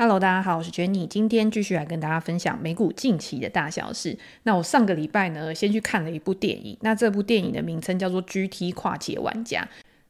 Hello，大家好，我是 Jenny，今天继续来跟大家分享美股近期的大小事。那我上个礼拜呢，先去看了一部电影，那这部电影的名称叫做《GT 跨界玩家》。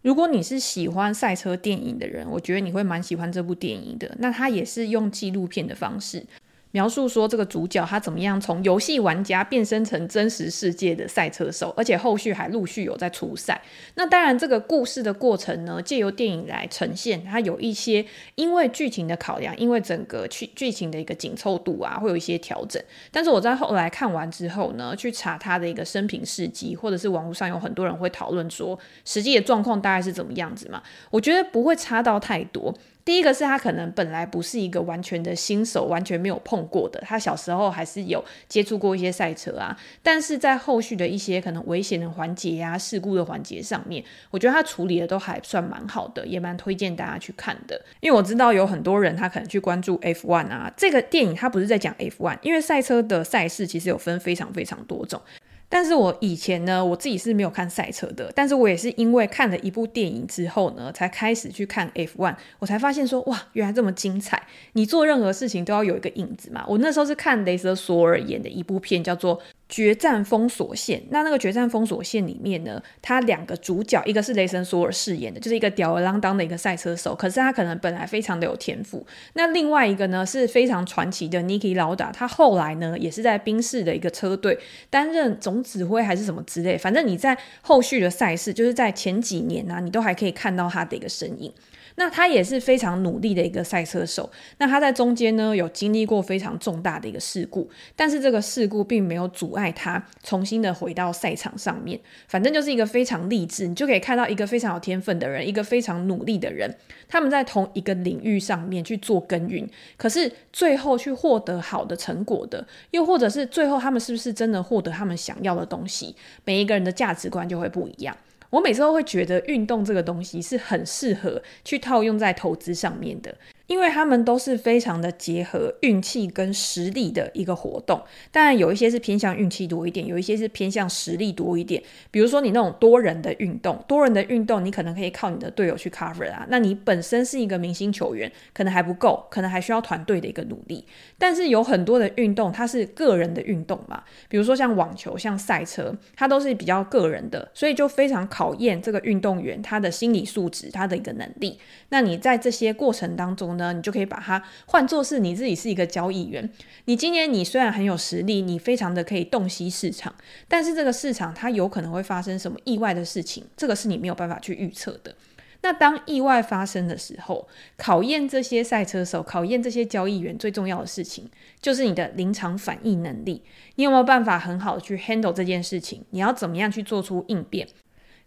如果你是喜欢赛车电影的人，我觉得你会蛮喜欢这部电影的。那它也是用纪录片的方式。描述说这个主角他怎么样从游戏玩家变身成真实世界的赛车手，而且后续还陆续有在出赛。那当然，这个故事的过程呢，借由电影来呈现，它有一些因为剧情的考量，因为整个剧剧情的一个紧凑度啊，会有一些调整。但是我在后来看完之后呢，去查他的一个生平事迹，或者是网络上有很多人会讨论说实际的状况大概是怎么样子嘛？我觉得不会差到太多。第一个是他可能本来不是一个完全的新手，完全没有碰过的。他小时候还是有接触过一些赛车啊，但是在后续的一些可能危险的环节啊、事故的环节上面，我觉得他处理的都还算蛮好的，也蛮推荐大家去看的。因为我知道有很多人他可能去关注 F1 啊，这个电影他不是在讲 F1，因为赛车的赛事其实有分非常非常多种。但是我以前呢，我自己是没有看赛车的，但是我也是因为看了一部电影之后呢，才开始去看 F1，我才发现说，哇，原来这么精彩！你做任何事情都要有一个影子嘛。我那时候是看雷瑟索尔演的一部片，叫做。决战封锁线，那那个决战封锁线里面呢，他两个主角，一个是雷神索尔饰演的，就是一个吊儿郎当的一个赛车手，可是他可能本来非常的有天赋。那另外一个呢，是非常传奇的 Niki Lauda，他后来呢也是在宾士的一个车队担任总指挥还是什么之类，反正你在后续的赛事，就是在前几年呢、啊，你都还可以看到他的一个身影。那他也是非常努力的一个赛车手。那他在中间呢，有经历过非常重大的一个事故，但是这个事故并没有阻碍他重新的回到赛场上面。反正就是一个非常励志，你就可以看到一个非常有天分的人，一个非常努力的人，他们在同一个领域上面去做耕耘，可是最后去获得好的成果的，又或者是最后他们是不是真的获得他们想要的东西？每一个人的价值观就会不一样。我每次都会觉得运动这个东西是很适合去套用在投资上面的。因为他们都是非常的结合运气跟实力的一个活动，当然有一些是偏向运气多一点，有一些是偏向实力多一点。比如说你那种多人的运动，多人的运动你可能可以靠你的队友去 cover 啊，那你本身是一个明星球员，可能还不够，可能还需要团队的一个努力。但是有很多的运动它是个人的运动嘛，比如说像网球、像赛车，它都是比较个人的，所以就非常考验这个运动员他的心理素质，他的一个能力。那你在这些过程当中，呢，你就可以把它换作是你自己是一个交易员。你今年你虽然很有实力，你非常的可以洞悉市场，但是这个市场它有可能会发生什么意外的事情，这个是你没有办法去预测的。那当意外发生的时候，考验这些赛车手、考验这些交易员最重要的事情，就是你的临场反应能力。你有没有办法很好的去 handle 这件事情？你要怎么样去做出应变？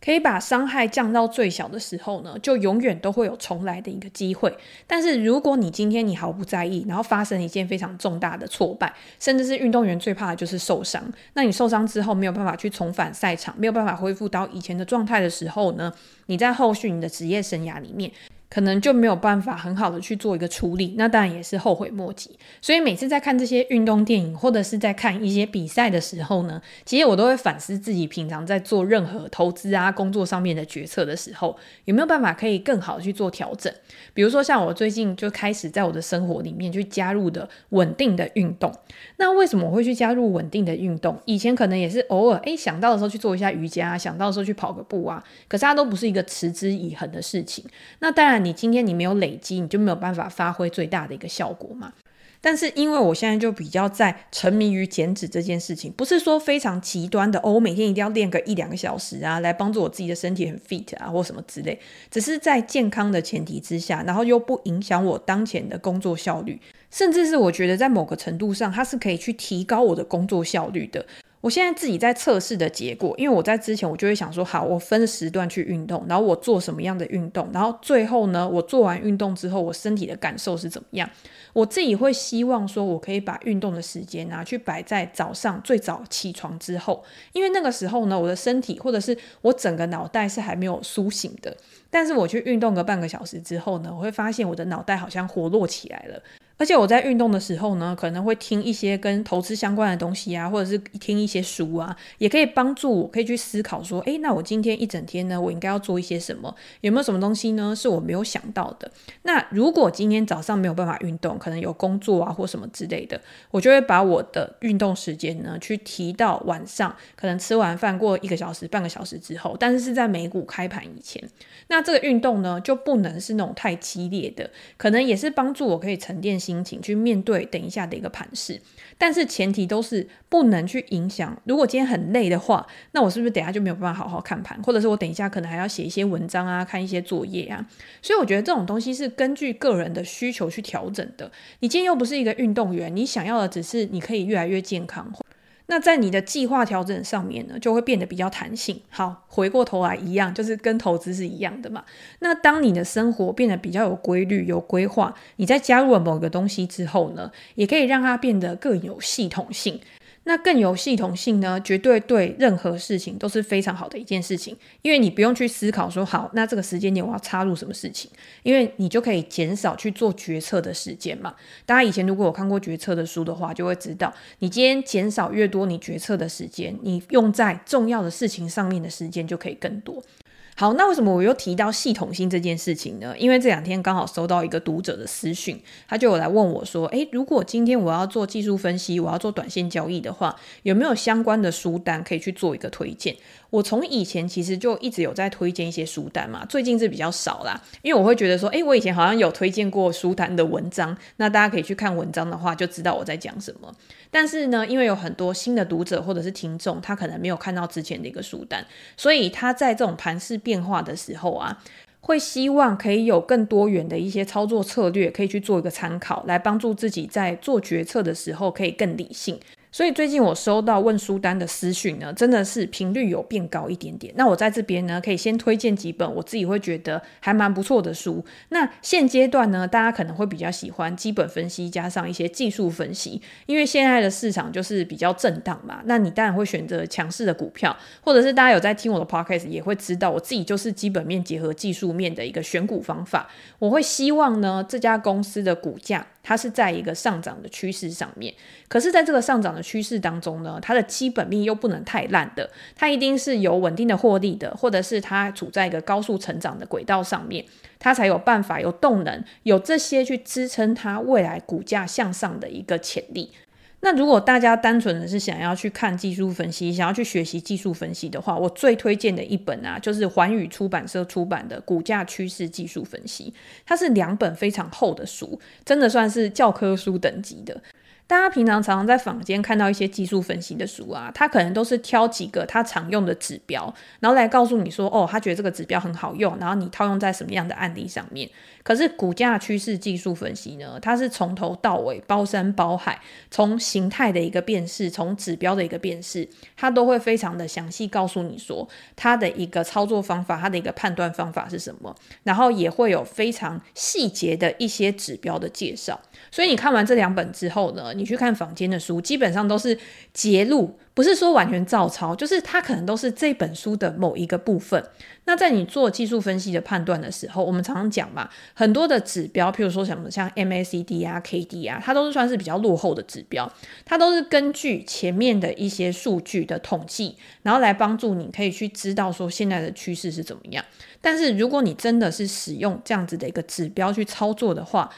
可以把伤害降到最小的时候呢，就永远都会有重来的一个机会。但是如果你今天你毫不在意，然后发生一件非常重大的挫败，甚至是运动员最怕的就是受伤。那你受伤之后没有办法去重返赛场，没有办法恢复到以前的状态的时候呢，你在后续你的职业生涯里面，可能就没有办法很好的去做一个处理，那当然也是后悔莫及。所以每次在看这些运动电影，或者是在看一些比赛的时候呢，其实我都会反思自己平常在做任何投资啊、工作上面的决策的时候，有没有办法可以更好的去做调整。比如说像我最近就开始在我的生活里面去加入的稳定的运动。那为什么我会去加入稳定的运动？以前可能也是偶尔诶想到的时候去做一下瑜伽，想到的时候去跑个步啊，可是它都不是一个持之以恒的事情。那当然。你今天你没有累积，你就没有办法发挥最大的一个效果嘛。但是因为我现在就比较在沉迷于减脂这件事情，不是说非常极端的哦，我每天一定要练个一两个小时啊，来帮助我自己的身体很 fit 啊，或什么之类。只是在健康的前提之下，然后又不影响我当前的工作效率，甚至是我觉得在某个程度上，它是可以去提高我的工作效率的。我现在自己在测试的结果，因为我在之前我就会想说，好，我分时段去运动，然后我做什么样的运动，然后最后呢，我做完运动之后，我身体的感受是怎么样？我自己会希望说，我可以把运动的时间拿去摆在早上最早起床之后，因为那个时候呢，我的身体或者是我整个脑袋是还没有苏醒的，但是我去运动个半个小时之后呢，我会发现我的脑袋好像活络起来了。而且我在运动的时候呢，可能会听一些跟投资相关的东西啊，或者是听一些书啊，也可以帮助我，可以去思考说，诶，那我今天一整天呢，我应该要做一些什么？有没有什么东西呢，是我没有想到的？那如果今天早上没有办法运动，可能有工作啊或什么之类的，我就会把我的运动时间呢，去提到晚上，可能吃完饭过一个小时、半个小时之后，但是是在美股开盘以前。那这个运动呢，就不能是那种太激烈的，可能也是帮助我可以沉淀心。心情去面对等一下的一个盘势，但是前提都是不能去影响。如果今天很累的话，那我是不是等下就没有办法好好看盘？或者是我等一下可能还要写一些文章啊，看一些作业啊？所以我觉得这种东西是根据个人的需求去调整的。你今天又不是一个运动员，你想要的只是你可以越来越健康。那在你的计划调整上面呢，就会变得比较弹性。好，回过头来一样，就是跟投资是一样的嘛。那当你的生活变得比较有规律、有规划，你在加入了某个东西之后呢，也可以让它变得更有系统性。那更有系统性呢，绝对对任何事情都是非常好的一件事情，因为你不用去思考说，好，那这个时间点我要插入什么事情，因为你就可以减少去做决策的时间嘛。大家以前如果有看过决策的书的话，就会知道，你今天减少越多你决策的时间，你用在重要的事情上面的时间就可以更多。好，那为什么我又提到系统性这件事情呢？因为这两天刚好收到一个读者的私讯，他就有来问我说：“诶，如果今天我要做技术分析，我要做短线交易的话，有没有相关的书单可以去做一个推荐？”我从以前其实就一直有在推荐一些书单嘛，最近是比较少啦，因为我会觉得说，诶，我以前好像有推荐过书单的文章，那大家可以去看文章的话，就知道我在讲什么。但是呢，因为有很多新的读者或者是听众，他可能没有看到之前的一个书单，所以他在这种盘势变化的时候啊，会希望可以有更多元的一些操作策略，可以去做一个参考，来帮助自己在做决策的时候可以更理性。所以最近我收到问书单的私讯呢，真的是频率有变高一点点。那我在这边呢，可以先推荐几本我自己会觉得还蛮不错的书。那现阶段呢，大家可能会比较喜欢基本分析加上一些技术分析，因为现在的市场就是比较震荡嘛。那你当然会选择强势的股票，或者是大家有在听我的 podcast 也会知道，我自己就是基本面结合技术面的一个选股方法。我会希望呢，这家公司的股价。它是在一个上涨的趋势上面，可是，在这个上涨的趋势当中呢，它的基本面又不能太烂的，它一定是有稳定的获利的，或者是它处在一个高速成长的轨道上面，它才有办法有动能，有这些去支撑它未来股价向上的一个潜力。那如果大家单纯的是想要去看技术分析，想要去学习技术分析的话，我最推荐的一本啊，就是环宇出版社出版的《股价趋势技术分析》，它是两本非常厚的书，真的算是教科书等级的。大家平常常常在坊间看到一些技术分析的书啊，他可能都是挑几个他常用的指标，然后来告诉你说，哦，他觉得这个指标很好用，然后你套用在什么样的案例上面。可是股价趋势技术分析呢，它是从头到尾包山包海，从形态的一个辨识，从指标的一个辨识，它都会非常的详细告诉你说，它的一个操作方法，它的一个判断方法是什么，然后也会有非常细节的一些指标的介绍。所以你看完这两本之后呢，你去看坊间的书，基本上都是节录，不是说完全照抄，就是它可能都是这本书的某一个部分。那在你做技术分析的判断的时候，我们常常讲嘛，很多的指标，譬如说什么像 MACD 啊、KD 啊，它都是算是比较落后的指标，它都是根据前面的一些数据的统计，然后来帮助你可以去知道说现在的趋势是怎么样。但是如果你真的是使用这样子的一个指标去操作的话，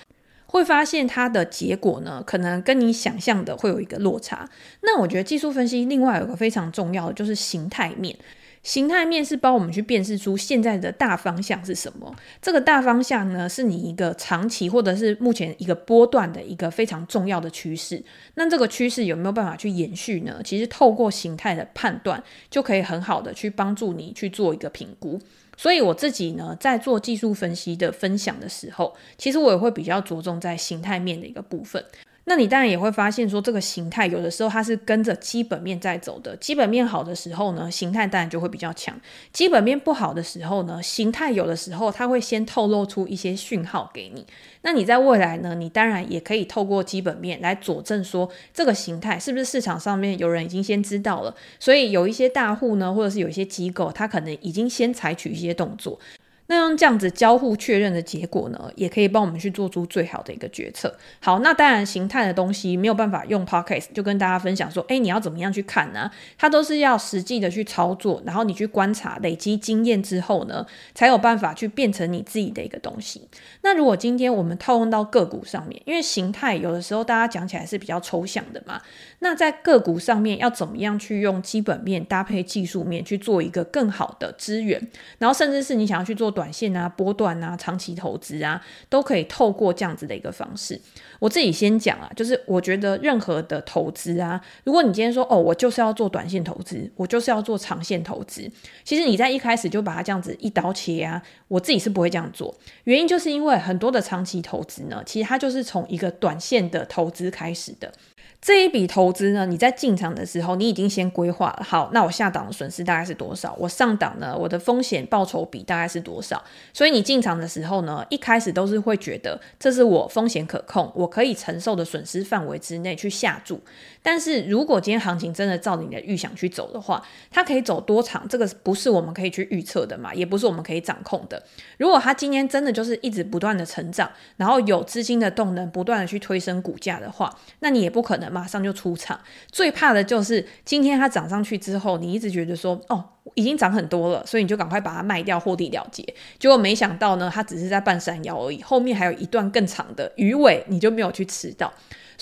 会发现它的结果呢，可能跟你想象的会有一个落差。那我觉得技术分析另外有个非常重要的就是形态面，形态面是帮我们去辨识出现在的大方向是什么。这个大方向呢，是你一个长期或者是目前一个波段的一个非常重要的趋势。那这个趋势有没有办法去延续呢？其实透过形态的判断，就可以很好的去帮助你去做一个评估。所以我自己呢，在做技术分析的分享的时候，其实我也会比较着重在形态面的一个部分。那你当然也会发现说，这个形态有的时候它是跟着基本面在走的。基本面好的时候呢，形态当然就会比较强；基本面不好的时候呢，形态有的时候它会先透露出一些讯号给你。那你在未来呢，你当然也可以透过基本面来佐证说，这个形态是不是市场上面有人已经先知道了。所以有一些大户呢，或者是有一些机构，他可能已经先采取一些动作。那用这样子交互确认的结果呢，也可以帮我们去做出最好的一个决策。好，那当然形态的东西没有办法用 podcast 就跟大家分享说，哎，你要怎么样去看呢？它都是要实际的去操作，然后你去观察、累积经验之后呢，才有办法去变成你自己的一个东西。那如果今天我们套用到个股上面，因为形态有的时候大家讲起来是比较抽象的嘛，那在个股上面要怎么样去用基本面搭配技术面去做一个更好的资源，然后甚至是你想要去做。短线啊、波段啊、长期投资啊，都可以透过这样子的一个方式。我自己先讲啊，就是我觉得任何的投资啊，如果你今天说哦，我就是要做短线投资，我就是要做长线投资，其实你在一开始就把它这样子一刀切啊，我自己是不会这样做。原因就是因为很多的长期投资呢，其实它就是从一个短线的投资开始的。这一笔投资呢，你在进场的时候，你已经先规划了。好，那我下档的损失大概是多少？我上档呢，我的风险报酬比大概是多少？所以你进场的时候呢，一开始都是会觉得这是我风险可控，我可以承受的损失范围之内去下注。但是如果今天行情真的照你的预想去走的话，它可以走多长？这个不是我们可以去预测的嘛，也不是我们可以掌控的。如果它今天真的就是一直不断的成长，然后有资金的动能不断的去推升股价的话，那你也不可能马上就出场。最怕的就是今天它涨上去之后，你一直觉得说哦，已经涨很多了，所以你就赶快把它卖掉获利了结。结果没想到呢，它只是在半山腰而已，后面还有一段更长的鱼尾，你就没有去吃到。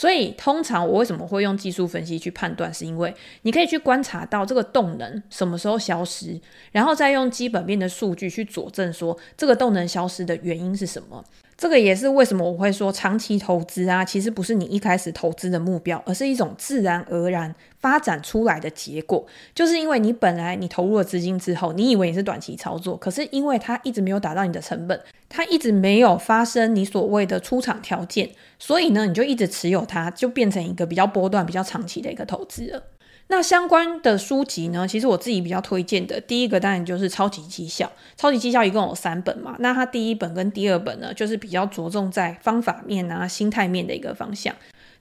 所以，通常我为什么会用技术分析去判断，是因为你可以去观察到这个动能什么时候消失，然后再用基本面的数据去佐证说这个动能消失的原因是什么。这个也是为什么我会说长期投资啊，其实不是你一开始投资的目标，而是一种自然而然发展出来的结果。就是因为你本来你投入了资金之后，你以为你是短期操作，可是因为它一直没有达到你的成本，它一直没有发生你所谓的出场条件，所以呢，你就一直持有它，就变成一个比较波段、比较长期的一个投资了。那相关的书籍呢，其实我自己比较推荐的，第一个当然就是《超级绩效》。《超级绩效》一共有三本嘛，那它第一本跟第二本呢，就是比较着重在方法面啊、心态面的一个方向。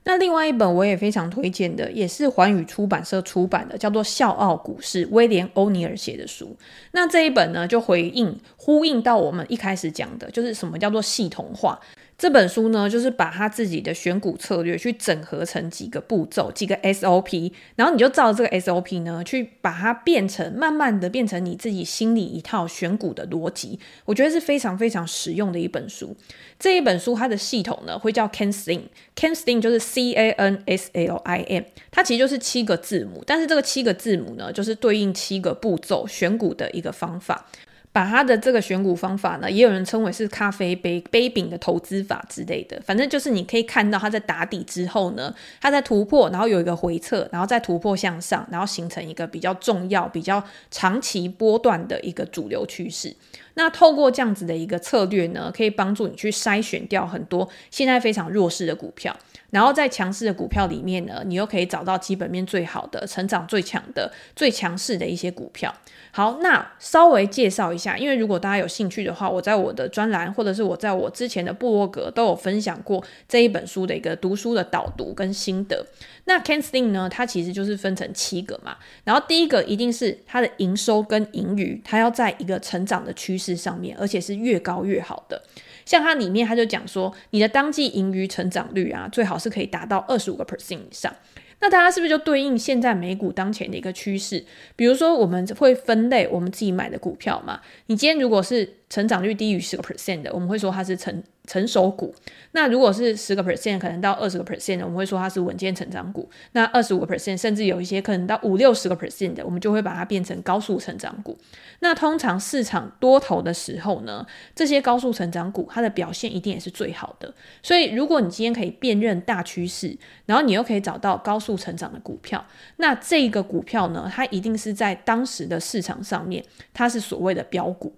那另外一本我也非常推荐的，也是环宇出版社出版的，叫做《笑傲股市》，威廉欧尼尔写的书。那这一本呢，就回应呼应到我们一开始讲的，就是什么叫做系统化。这本书呢，就是把他自己的选股策略去整合成几个步骤、几个 SOP，然后你就照这个 SOP 呢，去把它变成，慢慢的变成你自己心里一套选股的逻辑。我觉得是非常非常实用的一本书。这一本书它的系统呢，会叫 CANSLIM，CANSLIM 就是 C A N S L I M，它其实就是七个字母，但是这个七个字母呢，就是对应七个步骤选股的一个方法。把他的这个选股方法呢，也有人称为是咖啡杯杯柄的投资法之类的。反正就是你可以看到他在打底之后呢，他在突破，然后有一个回撤，然后再突破向上，然后形成一个比较重要、比较长期波段的一个主流趋势。那透过这样子的一个策略呢，可以帮助你去筛选掉很多现在非常弱势的股票，然后在强势的股票里面呢，你又可以找到基本面最好的、成长最强的、最强势的一些股票。好，那稍微介绍一下，因为如果大家有兴趣的话，我在我的专栏或者是我在我之前的部落格都有分享过这一本书的一个读书的导读跟心得。那 Ken Slim 呢，它其实就是分成七个嘛，然后第一个一定是它的营收跟盈余，它要在一个成长的趋势上面，而且是越高越好的。像它里面它就讲说，你的当季盈余成长率啊，最好是可以达到二十五个 percent 以上。那大家是不是就对应现在美股当前的一个趋势？比如说，我们会分类我们自己买的股票嘛？你今天如果是成长率低于十个 percent 的，我们会说它是成成熟股。那如果是十个 percent，可能到二十个 percent 的，我们会说它是稳健成长股。那二十五个 percent，甚至有一些可能到五六十个 percent 的，我们就会把它变成高速成长股。那通常市场多头的时候呢，这些高速成长股它的表现一定也是最好的。所以，如果你今天可以辨认大趋势，然后你又可以找到高速成长的股票，那这个股票呢，它一定是在当时的市场上面，它是所谓的标股。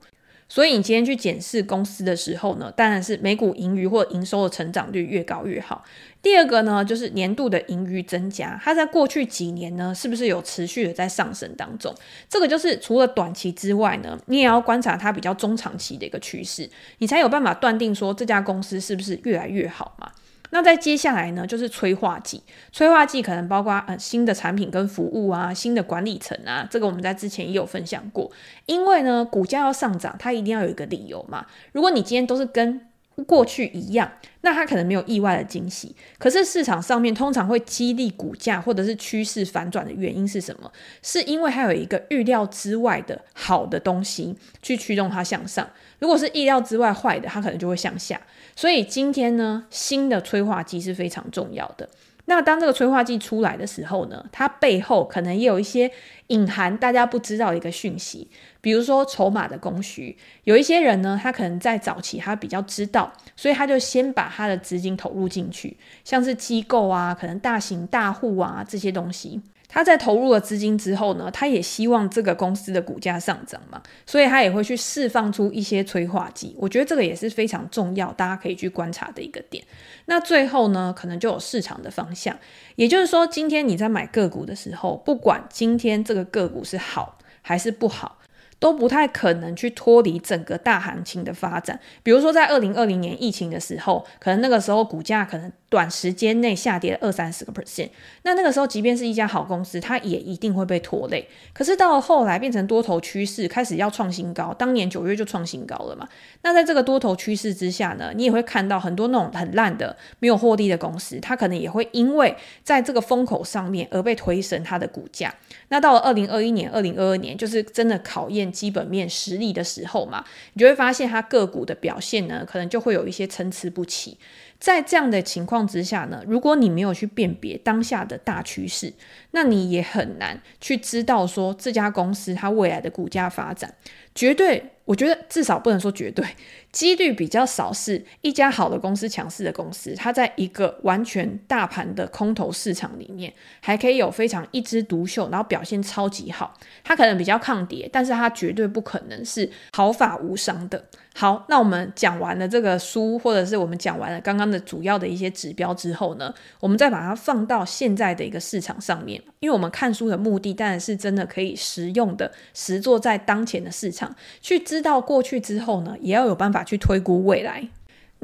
所以你今天去检视公司的时候呢，当然是每股盈余或营收的成长率越高越好。第二个呢，就是年度的盈余增加，它在过去几年呢，是不是有持续的在上升当中？这个就是除了短期之外呢，你也要观察它比较中长期的一个趋势，你才有办法断定说这家公司是不是越来越好嘛。那在接下来呢，就是催化剂。催化剂可能包括呃新的产品跟服务啊，新的管理层啊，这个我们在之前也有分享过。因为呢，股价要上涨，它一定要有一个理由嘛。如果你今天都是跟过去一样，那它可能没有意外的惊喜。可是市场上面通常会激励股价或者是趋势反转的原因是什么？是因为它有一个预料之外的好的东西去驱动它向上。如果是意料之外坏的，它可能就会向下。所以今天呢，新的催化剂是非常重要的。那当这个催化剂出来的时候呢，它背后可能也有一些隐含大家不知道的一个讯息，比如说筹码的供需。有一些人呢，他可能在早期他比较知道，所以他就先把他的资金投入进去，像是机构啊，可能大型大户啊这些东西。他在投入了资金之后呢，他也希望这个公司的股价上涨嘛，所以他也会去释放出一些催化剂。我觉得这个也是非常重要，大家可以去观察的一个点。那最后呢，可能就有市场的方向，也就是说，今天你在买个股的时候，不管今天这个个股是好还是不好，都不太可能去脱离整个大行情的发展。比如说，在二零二零年疫情的时候，可能那个时候股价可能。短时间内下跌了二三十个 percent，那那个时候，即便是一家好公司，它也一定会被拖累。可是到了后来变成多头趋势，开始要创新高，当年九月就创新高了嘛。那在这个多头趋势之下呢，你也会看到很多那种很烂的、没有获利的公司，它可能也会因为在这个风口上面而被推升它的股价。那到了二零二一年、二零二二年，就是真的考验基本面实力的时候嘛，你就会发现它个股的表现呢，可能就会有一些参差不齐。在这样的情况之下呢，如果你没有去辨别当下的大趋势，那你也很难去知道说这家公司它未来的股价发展。绝对，我觉得至少不能说绝对，几率比较少是一家好的公司、强势的公司，它在一个完全大盘的空头市场里面，还可以有非常一枝独秀，然后表现超级好。它可能比较抗跌，但是它绝对不可能是毫发无伤的。好，那我们讲完了这个书，或者是我们讲完了刚刚的主要的一些指标之后呢，我们再把它放到现在的一个市场上面，因为我们看书的目的当然是真的可以实用的实做在当前的市场。去知道过去之后呢，也要有办法去推估未来。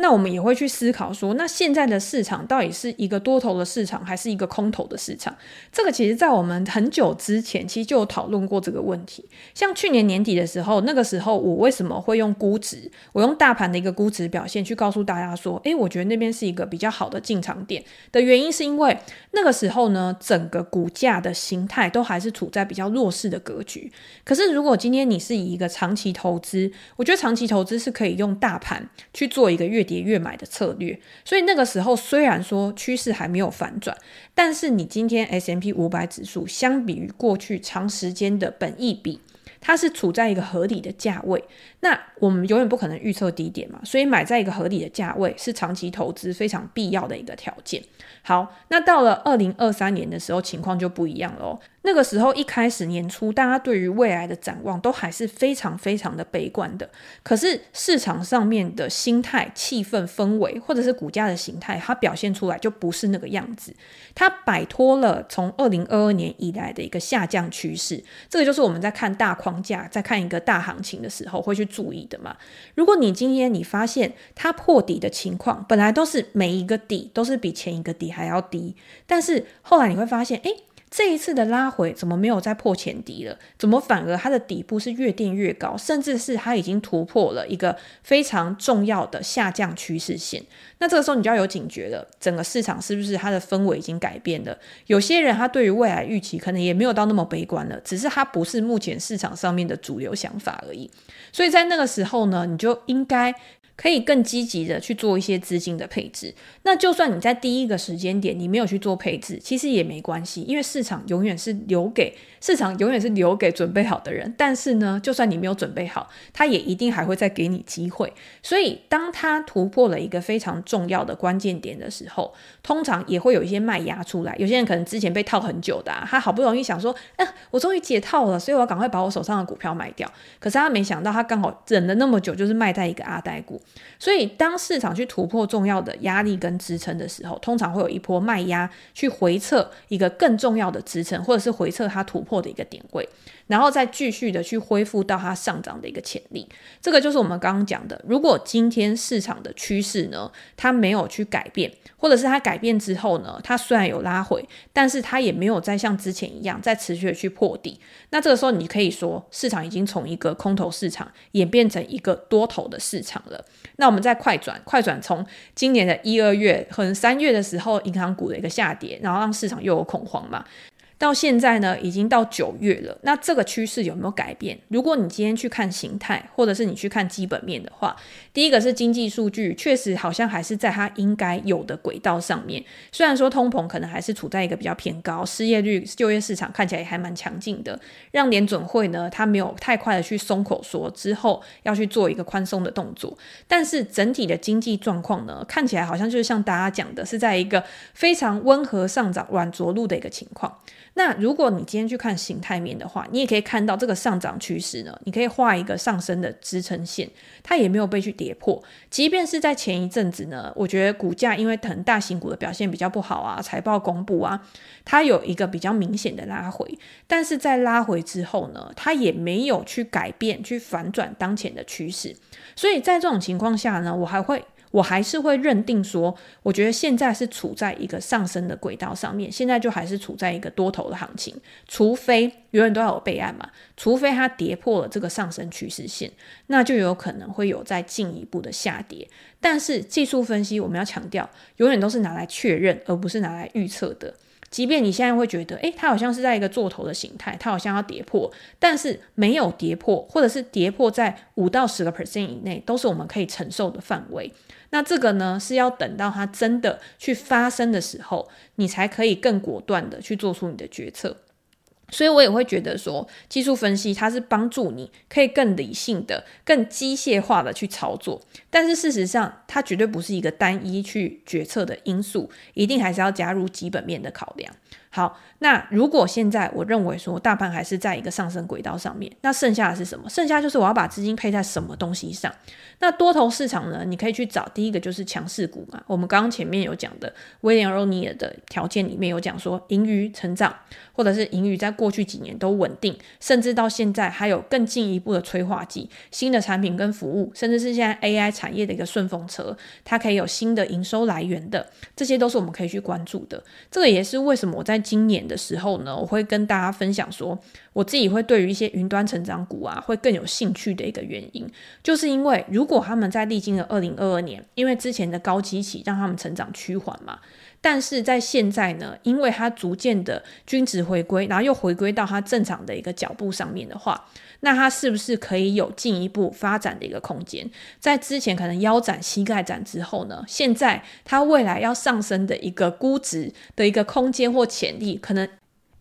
那我们也会去思考说，那现在的市场到底是一个多头的市场，还是一个空头的市场？这个其实，在我们很久之前，其实就有讨论过这个问题。像去年年底的时候，那个时候我为什么会用估值？我用大盘的一个估值表现去告诉大家说，诶，我觉得那边是一个比较好的进场点的原因，是因为那个时候呢，整个股价的形态都还是处在比较弱势的格局。可是，如果今天你是以一个长期投资，我觉得长期投资是可以用大盘去做一个月跌越买的策略，所以那个时候虽然说趋势还没有反转，但是你今天 S M P 五百指数相比于过去长时间的本益比，它是处在一个合理的价位。那我们永远不可能预测低点嘛，所以买在一个合理的价位是长期投资非常必要的一个条件。好，那到了二零二三年的时候，情况就不一样喽。那个时候一开始年初，大家对于未来的展望都还是非常非常的悲观的。可是市场上面的心态、气氛、氛围，或者是股价的形态，它表现出来就不是那个样子。它摆脱了从二零二二年以来的一个下降趋势。这个就是我们在看大框架、在看一个大行情的时候会去注意的嘛。如果你今天你发现它破底的情况，本来都是每一个底都是比前一个底还要低，但是后来你会发现，诶。这一次的拉回怎么没有再破前低了？怎么反而它的底部是越垫越高，甚至是它已经突破了一个非常重要的下降趋势线？那这个时候你就要有警觉了，整个市场是不是它的氛围已经改变了？有些人他对于未来预期可能也没有到那么悲观了，只是它不是目前市场上面的主流想法而已。所以在那个时候呢，你就应该。可以更积极的去做一些资金的配置。那就算你在第一个时间点你没有去做配置，其实也没关系，因为市场永远是留给市场永远是留给准备好的人。但是呢，就算你没有准备好，它也一定还会再给你机会。所以，当它突破了一个非常重要的关键点的时候，通常也会有一些卖压出来。有些人可能之前被套很久的，他好不容易想说，哎，我终于解套了，所以我要赶快把我手上的股票卖掉。可是他没想到，他刚好忍了那么久，就是卖在一个阿呆股。所以当市场去突破重要的压力跟支撑的时候，通常会有一波卖压去回测一个更重要的支撑，或者是回测它突破的一个点位。然后再继续的去恢复到它上涨的一个潜力，这个就是我们刚刚讲的。如果今天市场的趋势呢，它没有去改变，或者是它改变之后呢，它虽然有拉回，但是它也没有再像之前一样再持续的去破底。那这个时候你可以说，市场已经从一个空头市场演变成一个多头的市场了。那我们再快转，快转从今年的一二月，可能三月的时候，银行股的一个下跌，然后让市场又有恐慌嘛。到现在呢，已经到九月了。那这个趋势有没有改变？如果你今天去看形态，或者是你去看基本面的话，第一个是经济数据，确实好像还是在它应该有的轨道上面。虽然说通膨可能还是处在一个比较偏高，失业率、就业市场看起来也还蛮强劲的，让联准会呢，它没有太快的去松口说之后要去做一个宽松的动作。但是整体的经济状况呢，看起来好像就是像大家讲的，是在一个非常温和上涨、软着陆的一个情况。那如果你今天去看形态面的话，你也可以看到这个上涨趋势呢，你可以画一个上升的支撑线，它也没有被去跌破。即便是在前一阵子呢，我觉得股价因为腾大型股的表现比较不好啊，财报公布啊，它有一个比较明显的拉回，但是在拉回之后呢，它也没有去改变、去反转当前的趋势。所以在这种情况下呢，我还会。我还是会认定说，我觉得现在是处在一个上升的轨道上面，现在就还是处在一个多头的行情，除非永远都要有备案嘛，除非它跌破了这个上升趋势线，那就有可能会有再进一步的下跌。但是技术分析我们要强调，永远都是拿来确认，而不是拿来预测的。即便你现在会觉得，诶，它好像是在一个做头的形态，它好像要跌破，但是没有跌破，或者是跌破在五到十个 percent 以内，都是我们可以承受的范围。那这个呢，是要等到它真的去发生的时候，你才可以更果断的去做出你的决策。所以我也会觉得说，技术分析它是帮助你可以更理性的、更机械化的去操作，但是事实上，它绝对不是一个单一去决策的因素，一定还是要加入基本面的考量。好，那如果现在我认为说大盘还是在一个上升轨道上面，那剩下的是什么？剩下就是我要把资金配在什么东西上？那多头市场呢？你可以去找第一个就是强势股嘛。我们刚刚前面有讲的威廉欧尼尔的条件里面有讲说盈余成长，或者是盈余在过去几年都稳定，甚至到现在还有更进一步的催化剂，新的产品跟服务，甚至是现在 AI 产业的一个顺风车，它可以有新的营收来源的，这些都是我们可以去关注的。这个也是为什么我在今年的时候呢，我会跟大家分享说，我自己会对于一些云端成长股啊，会更有兴趣的一个原因，就是因为如果他们在历经了二零二二年，因为之前的高基期让他们成长趋缓嘛，但是在现在呢，因为它逐渐的均值回归，然后又回归到它正常的一个脚步上面的话，那它是不是可以有进一步发展的一个空间？在之前可能腰斩、膝盖斩之后呢，现在它未来要上升的一个估值的一个空间或潜力，可能。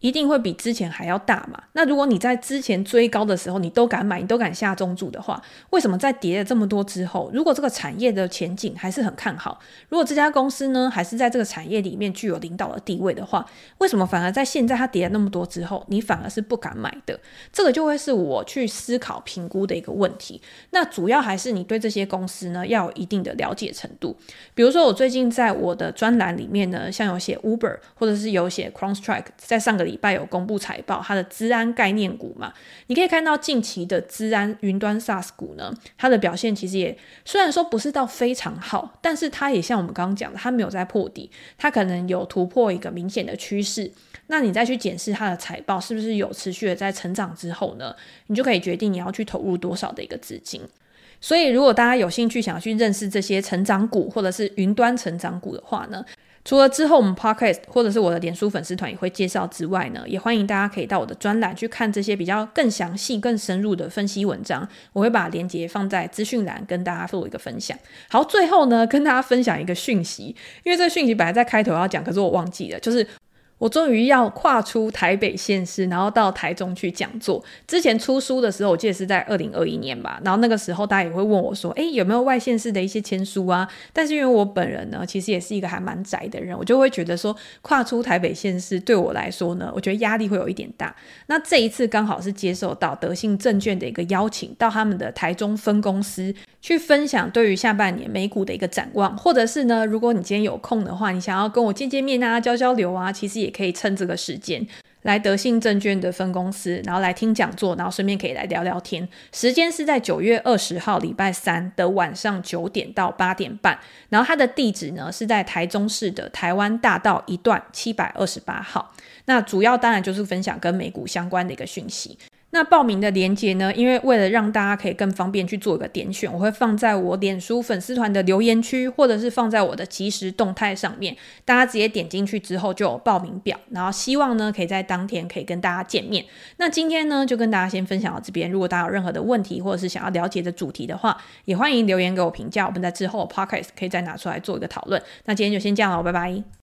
一定会比之前还要大嘛？那如果你在之前追高的时候，你都敢买，你都敢下重注的话，为什么在跌了这么多之后，如果这个产业的前景还是很看好，如果这家公司呢还是在这个产业里面具有领导的地位的话，为什么反而在现在它跌了那么多之后，你反而是不敢买的？这个就会是我去思考评估的一个问题。那主要还是你对这些公司呢要有一定的了解程度。比如说我最近在我的专栏里面呢，像有写 Uber 或者是有写 CrowdStrike，在上个。礼拜有公布财报，它的资安概念股嘛，你可以看到近期的资安云端 SaaS 股呢，它的表现其实也虽然说不是到非常好，但是它也像我们刚刚讲的，它没有在破底，它可能有突破一个明显的趋势。那你再去检视它的财报是不是有持续的在成长之后呢，你就可以决定你要去投入多少的一个资金。所以如果大家有兴趣想要去认识这些成长股或者是云端成长股的话呢，除了之后我们 Podcast 或者是我的脸书粉丝团也会介绍之外呢，也欢迎大家可以到我的专栏去看这些比较更详细、更深入的分析文章。我会把链接放在资讯栏，跟大家做一个分享。好，最后呢，跟大家分享一个讯息，因为这个讯息本来在开头要讲，可是我忘记了，就是我终于要跨出台北县市，然后到台中去讲座。之前出书的时候，我记得是在二零二一年吧。然后那个时候，大家也会问我说：“诶，有没有外县市的一些签书啊？”但是因为我本人呢，其实也是一个还蛮宅的人，我就会觉得说，跨出台北县市对我来说呢，我觉得压力会有一点大。那这一次刚好是接受到德信证券的一个邀请，到他们的台中分公司去分享对于下半年美股的一个展望，或者是呢，如果你今天有空的话，你想要跟我见见面啊，交交流啊，其实也。可以趁这个时间来德信证券的分公司，然后来听讲座，然后顺便可以来聊聊天。时间是在九月二十号礼拜三的晚上九点到八点半。然后它的地址呢是在台中市的台湾大道一段七百二十八号。那主要当然就是分享跟美股相关的一个讯息。那报名的链接呢？因为为了让大家可以更方便去做一个点选，我会放在我脸书粉丝团的留言区，或者是放在我的即时动态上面。大家直接点进去之后就有报名表，然后希望呢可以在当天可以跟大家见面。那今天呢就跟大家先分享到这边。如果大家有任何的问题，或者是想要了解的主题的话，也欢迎留言给我评价。我们在之后 Podcast 可以再拿出来做一个讨论。那今天就先这样了，拜拜。